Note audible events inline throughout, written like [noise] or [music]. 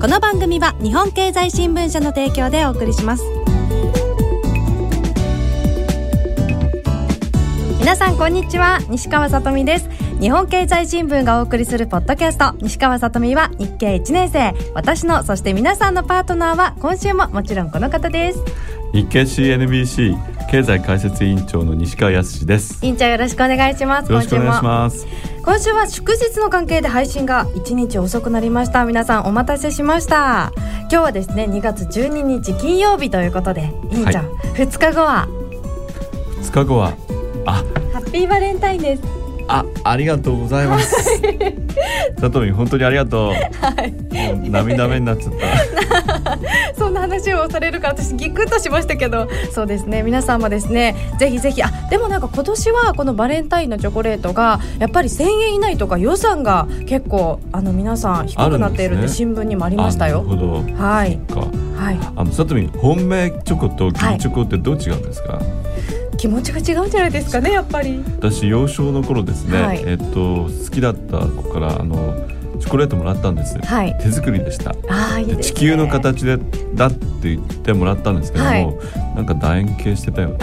この番組は日本経済新聞社の提供でお送りします。皆さんこんにちは。西川さとみです。日本経済新聞がお送りするポッドキャスト。西川さとみは日経1年生。私のそして皆さんのパートナーは今週ももちろんこの方です。日経 CNBC 経済解説委員長の西川康です。委員長よろしくお願いします。よろしくお願いします。今週は祝日の関係で配信が1日遅くなりました。皆さんお待たせしました。今日はですね2月12日金曜日ということで委員長、はい、2日後は？2日後は？あ。ハッピーバレンタインですあ、ありがとうございます。さとみ本当にありがとう。はい。涙目になっちゃった。[laughs] そんな話をされるから私ギクッとしましたけど、そうですね。皆さんもですね、ぜひぜひあ、でもなんか今年はこのバレンタインのチョコレートがやっぱり1000円以内とか予算が結構あの皆さん低くなっているって新聞にもありましたよ。なるほど。はい。はい。あのさとみ本命チョコと金チョコってどう違うんですか？はい気持ちが違うんじゃないですかねやっぱり。私幼少の頃ですね、はい、えっと好きだった子からあのチョコレートもらったんです、はい、手作りでした。あいいで、ね、地球の形でだって言ってもらったんですけども、はい、なんか楕円形してたよ。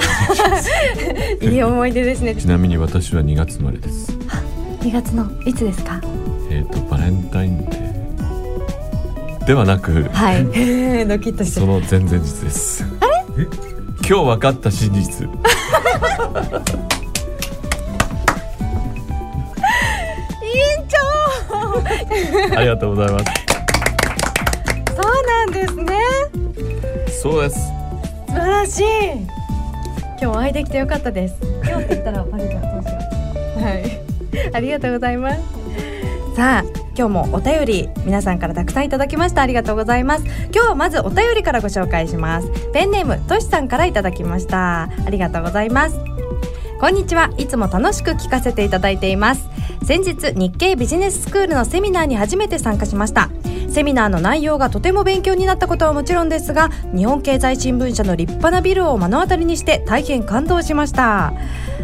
[laughs] いい思い出ですね。ちなみに私は2月生まれです。2月のいつですか？えっ、とバレンタインデー。ではなくはい。[laughs] ドキッとして。その前々日です。あれ？今日分かった真実ありがとうございます。そうなんですね。そうです。素晴らしい。今日お会いできてよかったです。今日って言ったらバレたどうしよう。はい。ありがとうございます。さあ。今日もお便り皆さんからたくさんいただきました。ありがとうございます。今日はまずお便りからご紹介します。ペンネームとしさんからいただきました。ありがとうございます。こんにちは。いつも楽しく聞かせていただいています。先日日経ビジネススクールのセミナーに初めて参加しました。セミナーの内容がとても勉強になったことはもちろんですが日本経済新聞社の立派なビルを目の当たりにして大変感動しました。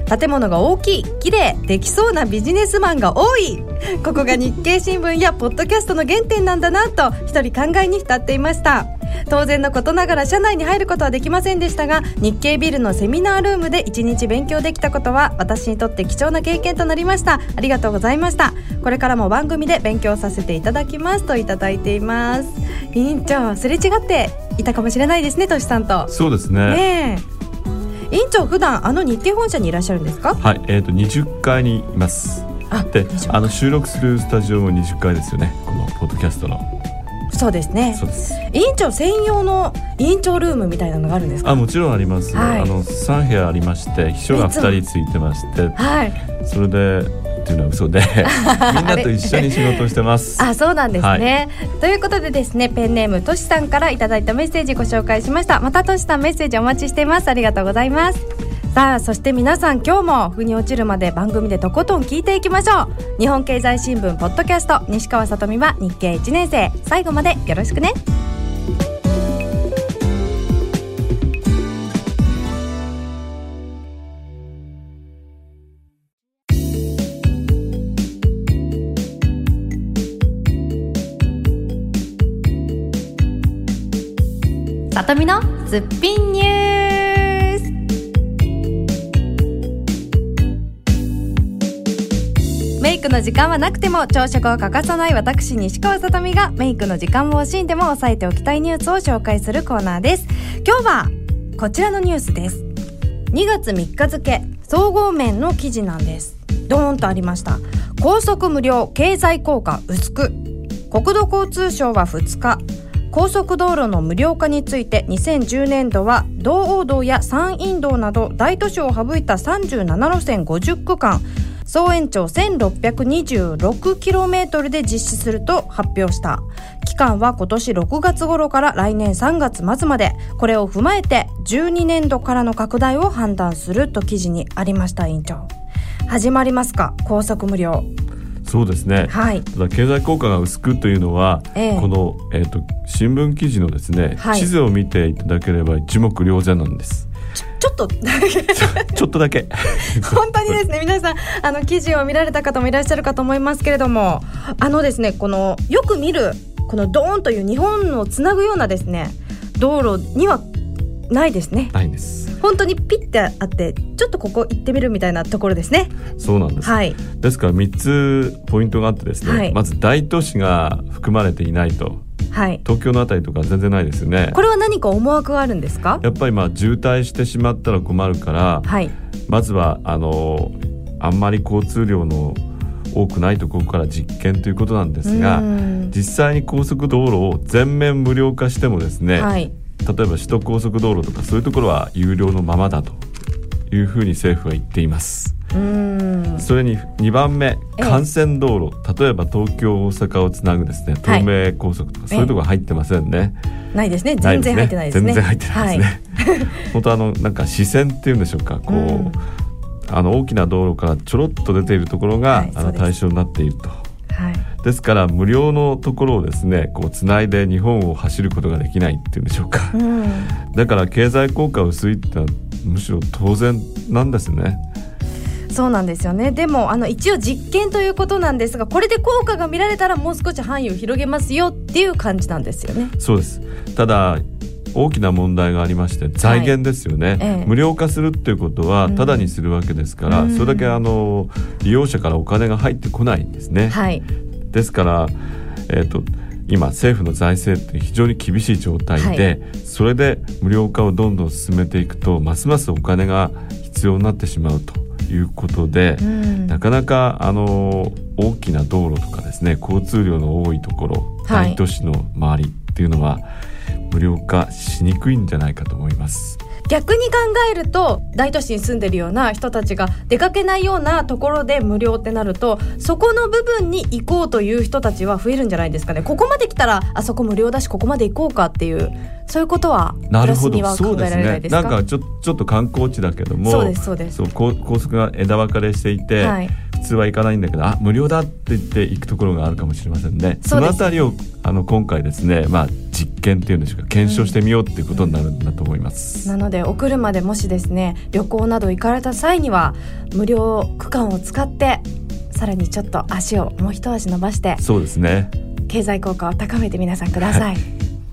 建物が大きい綺麗できそうなビジネスマンが多い。ここが日経新聞やポッドキャストの原点なんだなと一人考えに浸っていました。当然のことながら社内に入ることはできませんでしたが日経ビルのセミナールームで1日勉強できたことは私にとって貴重な経験となりました。ありがとうございました。これからも番組で勉強させていただきます。といただいています。委員長すれ違っていたかもしれないですねとしさんと。そうですね。ね委員長普段あの日経本社にいらっしゃるんですか？はいえっ、ー、と20階にいます。であの収録するスタジオも20階ですよねこのポッドキャストの。そうですね。委員長専用の委員長ルームみたいなのがあるんですあもちろんあります、はい、あの3部屋ありまして秘書が2人ついてまして、はい、それでっていうのは嘘で [laughs] みんなと一緒に仕事してます。あそうなんですね、はい、ということでですねペンネームとしさんからいただいたメッセージご紹介しました。またとしさんメッセージお待ちしています。ありがとうございます。さあそして皆さん今日も腑に落ちるまで番組でとことん聞いていきましょう。日本経済新聞ポッドキャスト西川さとみは日経1年生。最後までよろしくねさとみのすっぴんニュース。メイクの時間はなくても朝食を欠かさない私西川さとみがメイクの時間を惜しんでも抑えておきたいニュースを紹介するコーナーです。今日はこちらのニュースです。2月3日付総合面の記事なんです。ドーンとありました。高速無料経済効果薄く。国土交通省は2日高速道路の無料化について2010年度は道央道や山陰道など大都市を省いた37路線50区間総延長 1626km で実施すると発表した。期間は今年6月頃から来年3月末まで。これを踏まえて12年度からの拡大を判断すると記事にありました委員長。始まりますか？高速無料。そうですね、はい、ただ経済効果が薄くというのは、えこの、えーと、新聞記事のですね、はい、地図を見ていただければ一目瞭然なんです。ちょっと。ちょっとだけ。[laughs] 本当にですね。皆さんあの記事を見られた方もいらっしゃるかと思いますけれどもあのですねこのよく見るこのドーンという日本をつなぐようなですね道路にはないですね。ないです本当にピッてあってちょっとここ行ってみるみたいなところですね。そうなんです、はい、ですから3つポイントがあってですね、はい、まず大都市が含まれていないと。はい、東京のあたりとか全然ないですよね。これは何か思惑があるんですか？やっぱりまあ渋滞してしまったら困るから、はい、まずはあのあんまり交通量の多くないところから実験ということなんですが実際に高速道路を全面無料化してもですね、はい、例えば首都高速道路とかそういうところは有料のままだというふうに政府は言っています。それに2番目幹線道路、例えば東京大阪をつなぐですね。東名高速とか、そういうところ入ってませんね。ないですね。全然入ってないですね。全然入ってないですね。はい、[laughs] 本当あのなんか視線っていうんでしょうか。こう、あの大きな道路からちょろっと出ているところが、はい、あの対象になっていると。はい、ですから無料のところをですねこうつないで日本を走ることができないっていうんでしょうか、うん、だから経済効果薄いってのはむしろ当然なんですね。そうなんですよね。でもあの一応実験ということなんですがこれで効果が見られたらもう少し範囲を広げますよっていう感じなんですよね。そうです。ただ大きな問題がありまして財源ですよね、はいええ、無料化するっていうことはただにするわけですから、うん、それだけあの利用者からお金が入ってこないんですね。はい、ですから、えーと、今政府の財政って非常に厳しい状態で、はい、それで無料化をどんどん進めていくとますますお金が必要になってしまうと。いうことで、うん、なかなかあの大きな道路とかですね交通量の多いところ、大都市の周りっていうのは無料化しにくいんじゃないかと思います。逆に考えると大都市に住んでるような人たちが出かけないようなところで無料ってなるとそこの部分に行こうという人たちは増えるんじゃないですかね。ここまで来たらあそこ無料だしここまで行こうかっていうそういうことはなるほど。そうですね。なんかちょちょっと観光地だけどもそうですそうです。そう高速が枝分かれしていて、はい、普通は行かないんだけどあ無料だって言って行くところがあるかもしれませんね。そのあたりをあの今回ですねまあ実験っていうんでしょうか検証してみようっていうことになるんだと思います、うん、なのでお車でもしですね旅行など行かれた際には無料区間を使ってさらにちょっと足をもう一足伸ばしてそうですね。経済効果を高めて皆さんください、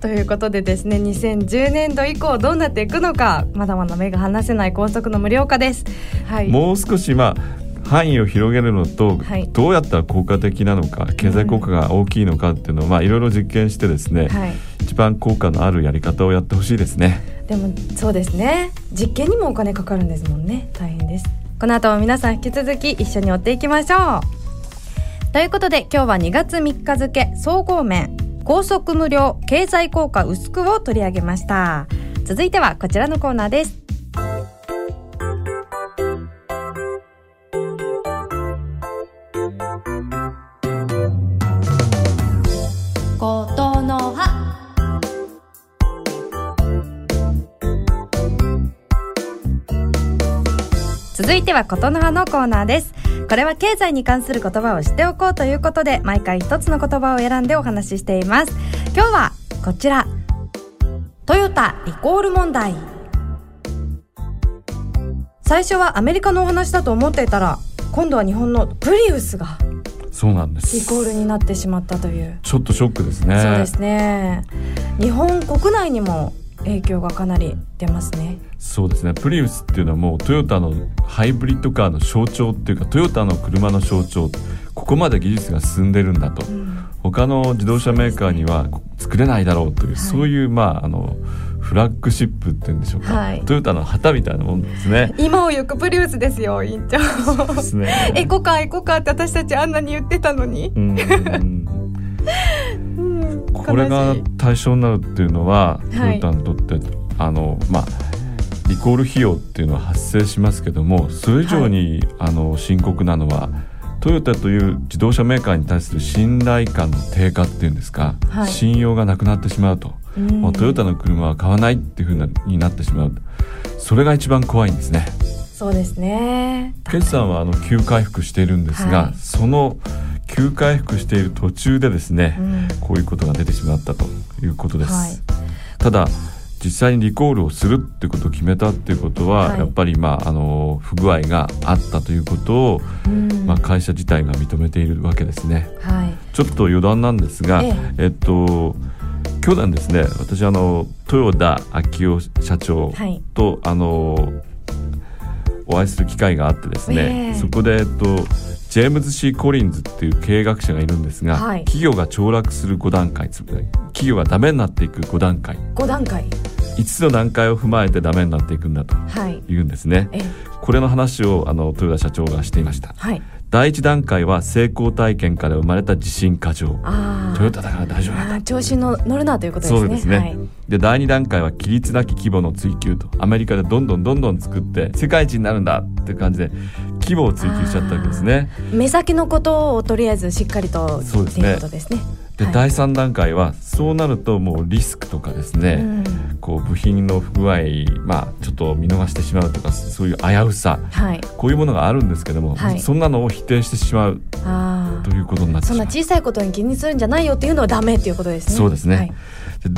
ということでですね2010年度以降どうなっていくのかまだまだ目が離せない高速の無料化です、はい、もう少しまあ範囲を広げるのと、はい、どうやったら効果的なのか経済効果が大きいのかっていうのを、まあ、いろいろ実験してですね、はい、一番効果のあるやり方をやってほしいですね。でもそうですね。実験にもお金かかるんですもんね。大変です。この後も皆さん引き続き一緒に追っていきましょう。ということで今日は2月3日付総合面高速無料経済効果薄くを取り上げました。続いてはこちらのコーナーです続いてはことの葉のコーナーです。これは経済に関する言葉を知っておこうということで毎回一つの言葉を選んでお話ししています。今日はこちら。トヨタリコール問題。最初はアメリカのお話だと思っていたら今度は日本のプリウスがそうなんです。リコールになってしまったという。ちょっとショックですね。そうですね。日本国内にも影響がかなり出ますねそうですね。プリウスっていうのはもうトヨタのハイブリッドカーの象徴っていうかトヨタの車の象徴。ここまで技術が進んでるんだと、うん、他の自動車メーカーには作れないだろうという、はい、そういうまああのフラッグシップっていうんでしょうか、はい、トヨタの旗みたいなもんですね。[laughs] 今をよくプリウスですよ委員長。そうですね。エコカーエコカーって私たちあんなに言ってたのに。これが対象になるっていうのは、トヨタにとってあのまあリコール費用っていうのは発生しますけどもそれ以上に、はい、あの深刻なのはトヨタという自動車メーカーに対する信頼感の低下っていうんですか、はい、信用がなくなってしまうと、もうトヨタの車は買わないっていうふうになってしまうそれが一番怖いんですね。そうですね。決算はあの急回復しているんですが、はい、その急回復している途中でですね、うん、こういうことが出てしまったということです。はい、ただ実際にリコールをするってことを決めたっていうことは、はい、やっぱり、まあ、あの不具合があったということを、うん、まあ、会社自体が認めているわけですね。はい、ちょっと余談なんですが、ええ。えっと去年ですね私あの豊田昭夫社長と、はい、あのお会いする機会があってですね、えー、そこで、えっと、ジェームズ・シー・コリンズっていう経営学者がいるんですが、はい、企業が凋落する5段階企業がダメになっていく5段階。5段階。5つの段階を踏まえてダメになっていくんだというんですね、はい、これの話をあの豊田社長がしていました、はい、第一段階は成功体験から生まれた自信過剰。トヨタだから大丈夫だ調子の乗るなということですね。そうですね、はい、で第二段階は規律なき規模の追求と。アメリカでどんどんどんどん作って世界一になるんだっていう感じで規模を追求しちゃったわけですね。目先のことをとりあえずしっかりとそうですね。ことですねで、はい、第3段階はそうなるともうリスクとかですね、うん、こう部品の不具合、まあ、ちょっと見逃してしまうとかそういう危うさ、はい、こういうものがあるんですけども、はい、そんなのを否定してしまうということになってそんな小さいことに気にするんじゃないよっていうのはダメっていうことですね。そうですね、はい、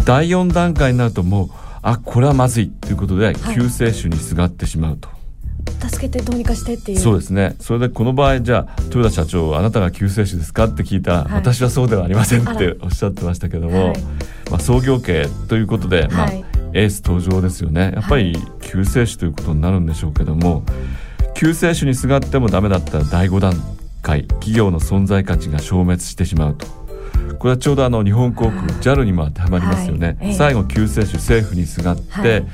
第4段階になるともうあこれはまずいということで救世主にすがってしまうと。助けてどうにかしてっていう。そうですね。それでこの場合じゃあ豊田社長あなたが救世主ですかって聞いたら、はい、私はそうではありませんっておっしゃってましたけども、はい、まあ、創業系ということで、まあ、エース登場ですよね。やっぱり救世主ということになるんでしょうけども、救世主にすがってもダメだったら第5段階企業の存在価値が消滅してしまうと。これはちょうどあの日本航空 JAL にも当てはまりますよね、はい、最後救世主政府にすがって、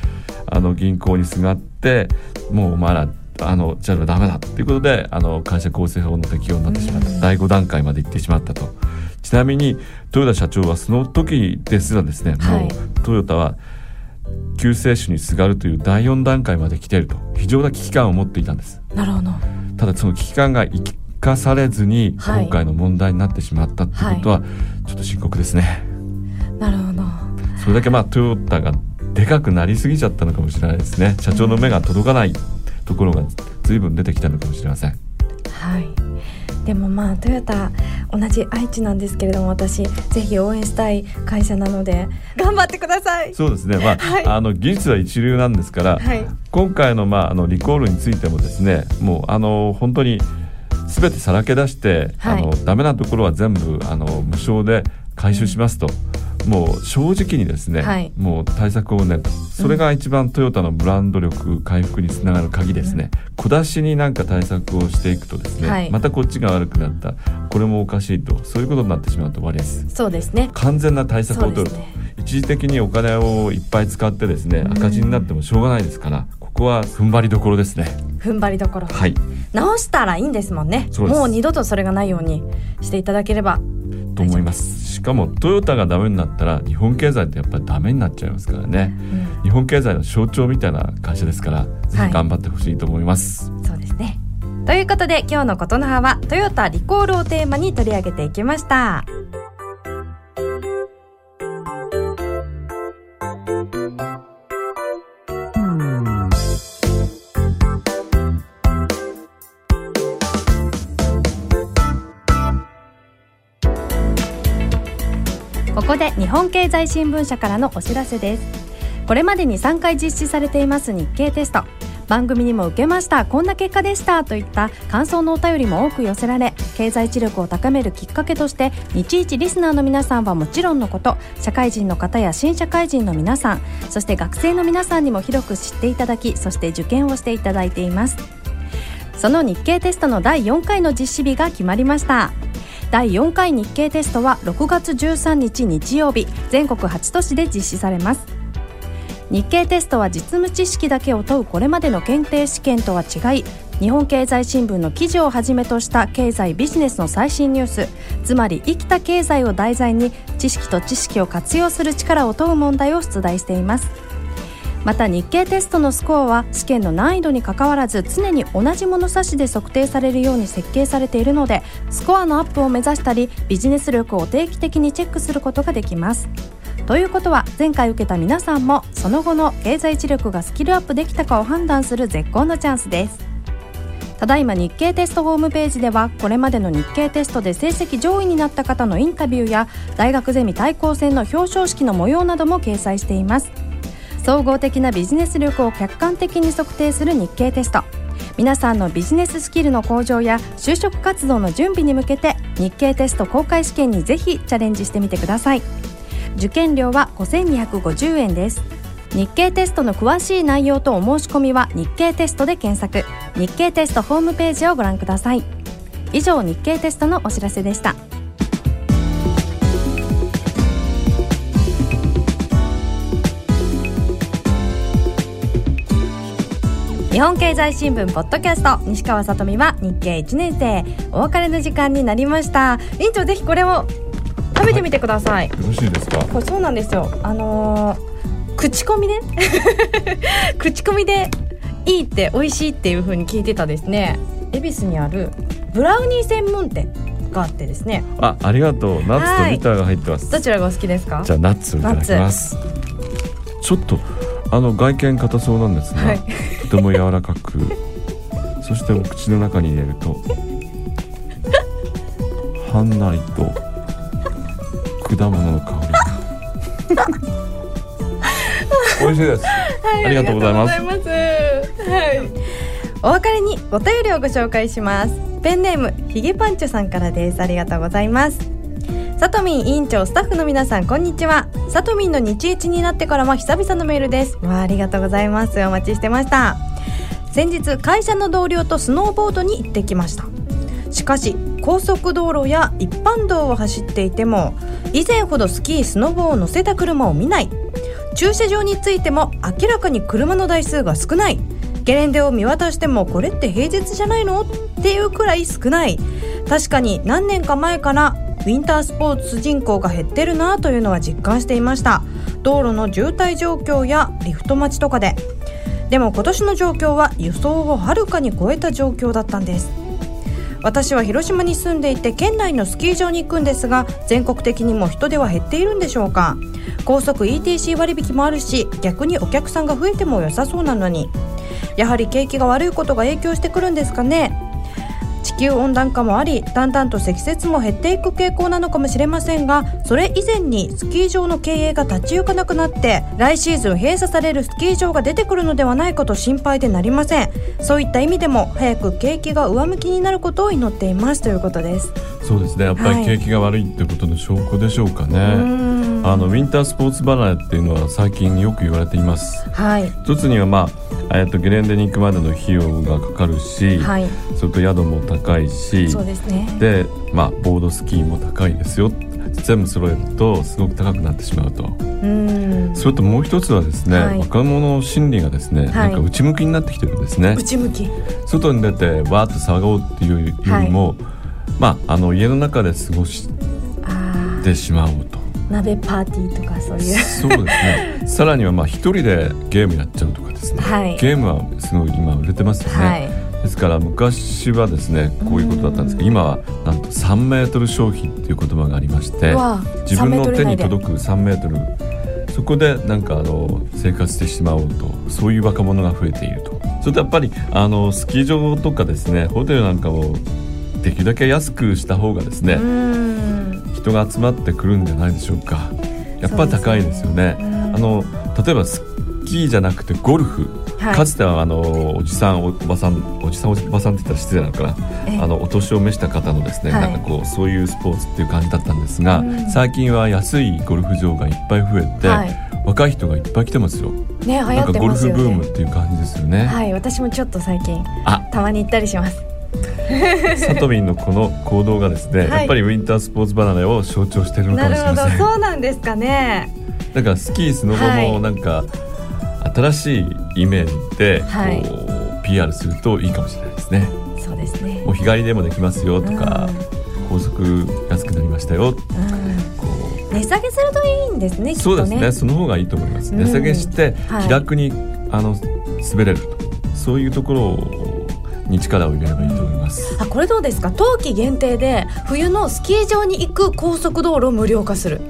あの銀行にすがってもうお前らあの JAL はダメだということであの会社構成法の適用になってしまった、第5段階まで行ってしまったと。ちなみに豊田社長はその時ですらですね、はい、もうトヨタは救世主にすがるという第4段階まで来ていると。非常な危機感を持っていたんです。なるほど。ただその危機感が生かされずに今回の問題になってしまったっていうことはちょっと深刻ですね、はい、なるほど。それだけまあトヨタがでかくなりすぎちゃったのかもしれないですね。社長の目が届かないところが随分出てきたのかもしれません。はい。でもまあトヨタ同じ愛知なんですけれども私ぜひ応援したい会社なので頑張ってください。そうですね。まあ、はい、あの技術は一流なんですから、はい、今回の,、まあ、あのリコールについてもですねもうあの本当に全てさらけ出して、はい、あのダメなところは全部あの無償で回収しますと。うんもう正直にですね、はい、もう対策をねそれが一番トヨタのブランド力回復につながる鍵ですね、うん、小出しになんか対策をしていくとですね、はい、またこっちが悪くなったこれもおかしいとそういうことになってしまうと終わりです。そうですね。完全な対策を取ると、ね、一時的にお金をいっぱい使ってですね赤字になってもしょうがないですから、ここは踏ん張りどころですね。踏ん張りどころ。はい。直したらいいんですもんね。もう二度とそれがないようにしていただければと思います。しかもトヨタがダメになったら日本経済ってやっぱりダメになっちゃいますからね、うん、日本経済の象徴みたいな会社ですから、ぜひ頑張ってほしいと思います、はい、そうですね。ということで今日のことの葉はトヨタリコールをテーマに取り上げていきましたここで日本経済新聞社からのお知らせです。これまでに3回実施されています日経テスト。番組にも受けました。こんな結果でしたといった感想のお便りも多く寄せられ経済知力を高めるきっかけとして日一リスナーの皆さんはもちろんのこと社会人の方や新社会人の皆さんそして学生の皆さんにも広く知っていただきそして受験をしていただいています。その日経テストの第4回の実施日が決まりました。第4回日経テストは6月13日日曜日全国8都市で実施されます。日経テストは実務知識だけを問うこれまでの検定試験とは違い日本経済新聞の記事をはじめとした経済ビジネスの最新ニュースつまり生きた経済を題材に知識と知識を活用する力を問う問題を出題しています。また日経テストのスコアは試験の難易度にかかわらず常に同じ物差しで測定されるように設計されているのでスコアのアップを目指したりビジネス力を定期的にチェックすることができます。ということは前回受けた皆さんもその後の経済知力がスキルアップできたかを判断する絶好のチャンスです。ただいま日経テストホームページではこれまでの日経テストで成績上位になった方のインタビューや大学ゼミ対抗戦の表彰式の模様なども掲載しています。総合的なビジネス力を客観的に測定する日経テスト。皆さんのビジネススキルの向上や就職活動の準備に向けて日経テスト公開試験にぜひチャレンジしてみてください。受験料は5250円です。日経テストの詳しい内容とお申し込みは日経テストで検索。日経テストホームページをご覧ください。以上日経テストのお知らせでした。日本経済新聞ポッドキャスト。西川さとみは日経1年生。お別れの時間になりました。委員長ぜひこれを。食べてみてください、はい、よろしいですか？これそうなんですよ。あのー口コミね。[laughs] 口コミでいいって美味しいっていう風に聞いてたですね。恵比寿にあるブラウニー専門店があってですね。あありがとう。ナッツとビターが入ってます。どちらがお好きですか？じゃあナッツいただきます。ちょっとあの外見硬そうなんですが、はい、とても柔らかくそしてお口の中に入れるとはんなりと果物の香りが。[laughs] 美味しいです、はい、ありがとうございます。はい。お別れにお便りをご紹介します。ペンネームひげパンチョさんからです。ありがとうございます。さとみん委員長スタッフの皆さんこんにちはさとみんの日一になってからは久々のメールです。わありがとうございます。お待ちしてました。先日会社の同僚とスノーボードに行ってきました。しかし高速道路や一般道を走っていても以前ほどスキースノボを乗せた車を見ない。駐車場についても明らかに車の台数が少ない。ゲレンデを見渡してもこれって平日じゃないの？っていうくらい少ない。確かに何年か前からウィンタースポーツ人口が減ってるなというのは実感していました。道路の渋滞状況やリフト待ちとかで。でも今年の状況は輸送をはるかに超えた状況だったんです。私は広島に住んでいて県内のスキー場に行くんですが全国的にも人出は減っているんでしょうか。高速 ETC 割引もあるし逆にお客さんが増えても良さそうなのに。やはり景気が悪いことが影響してくるんですかね。球温暖化もありだんだんと積雪も減っていく傾向なのかもしれませんがそれ以前にスキー場の経営が立ち行かなくなって来シーズン閉鎖されるスキー場が出てくるのではないかと心配でなりません。そういった意味でも早く景気が上向きになることを祈っていますということです。そうですね。やっぱり景気が悪いってことの証拠でしょうかね、はい、あのウィンタースポーツ離れっていうのは最近よく言われています。はい。一つにはまあえっとゲレンデに行くまでの費用がかかるし、はい、それと宿も高いしそうですね。で、まあ、ボードスキーも高いですよ全部揃えるとすごく高くなってしまうと。うん。それともう一つはですね、はい、若者の心理がですね、はい、なんか内向きになってきてるんですね。内向き。外に出てわーっと騒ごうっていうよりも、はい、まああの家の中で過ごしてしまうと鍋パーティーとかそういう。そうですね。[laughs] さらにはまあ一人でゲームやっちゃうとかですね、はい、ゲームはすごい今売れてますよね、はい、ですから昔はですねこういうことだったんですけど今はなんと3メートル消費っていう言葉がありまして自分の手に届く3メートルそこでなんかあの生活してしまおうとそういう若者が増えていると。それとやっぱりあのスキー場とかですねホテルなんかをできるだけ安くした方がですね人が集まってくるんじゃないでしょうか。やっぱ高いですよね、ね、あの例えばスキーじゃなくてゴルフ、はい、かつてはあのおじさんおばさんおじさんおばさんって言ったら失礼なのかな。あのお年を召した方のですね、はい、なんかこうそういうスポーツっていう感じだったんですが、最近は安いゴルフ場がいっぱい増えて、はい、若い人がいっぱい来てますよ。ね、流行ってますよね。ゴルフブームっていう感じですよね。はい、私もちょっと最近あ。たまに行ったりします。[laughs] サトミンのこの行動がですね、はい、やっぱりウィンタースポーツ離れを象徴しているのかもしれません。そうなんですかね。だからスキースノボもなんか、新しいイメージでこう、はい、PR するといいかもしれないですね。そうですね。もう日帰りでもできますよとか、高速安くなりましたよ、うん、こう。値下げするといいんですねそうですね。その方がいいと思います、うん、値下げして気楽に、はい、あの滑れるそういうところをに力を入れればいいと思います。あこれどうですか？冬季限定で冬のスキー場に行く高速道路を無料化する。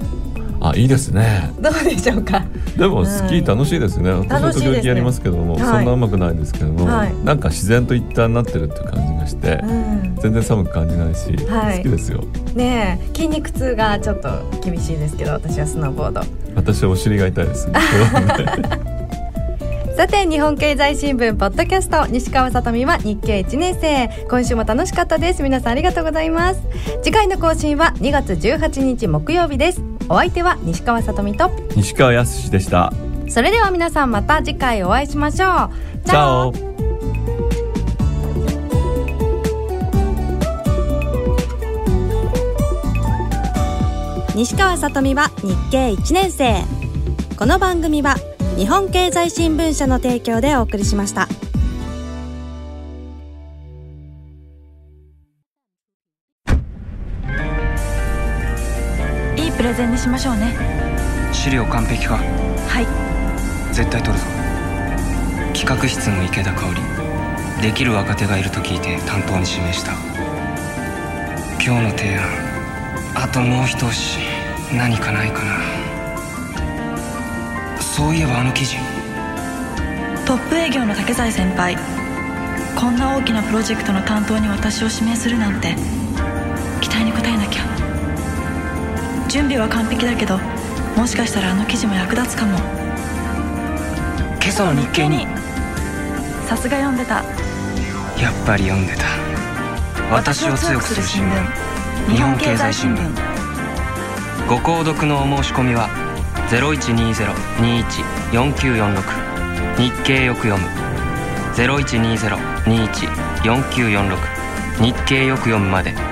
あいいですね。どうでしょうか？でもスキー楽しいですね、うん、私は時々やりますけども、ね、そんなうまくないですけども、はい、なんか自然と一体になってるって感じがして、うん、全然寒く感じないし、はい、好きですよ。ね筋肉痛がちょっと厳しいですけど私はスノーボード。私はお尻が痛いです [laughs] さて日本経済新聞ポッドキャスト西川さとみは日経1年生。今週も楽しかったです。皆さんありがとうございます。次回の更新は2月18日木曜日です。お相手は西川さとみと。西川康でした。それでは皆さんまた次回お会いしましょう。チャオ。西川さとみは日経1年生。この番組は日本経済新聞社の提供でお送りしました。いいプレゼンにしましょうね。資料完璧か？はい。絶対取るぞ。企画室の池田香織。できる若手がいると聞いて担当に指名した。今日の提案。あともう一押し。何かないかなそういえばあの記事。トップ営業の竹財先輩。こんな大きなプロジェクトの担当に私を指名するなんて。期待に応えなきゃ。準備は完璧だけどもしかしたらあの記事も役立つかも。今朝の日経に。さすが読んでた。やっぱり読んでた。私を強くする新聞。日本経済新聞。ご購読のお申し込みは「0120-21-4946日経よく読む。0120-21-4946日経よく読むまで。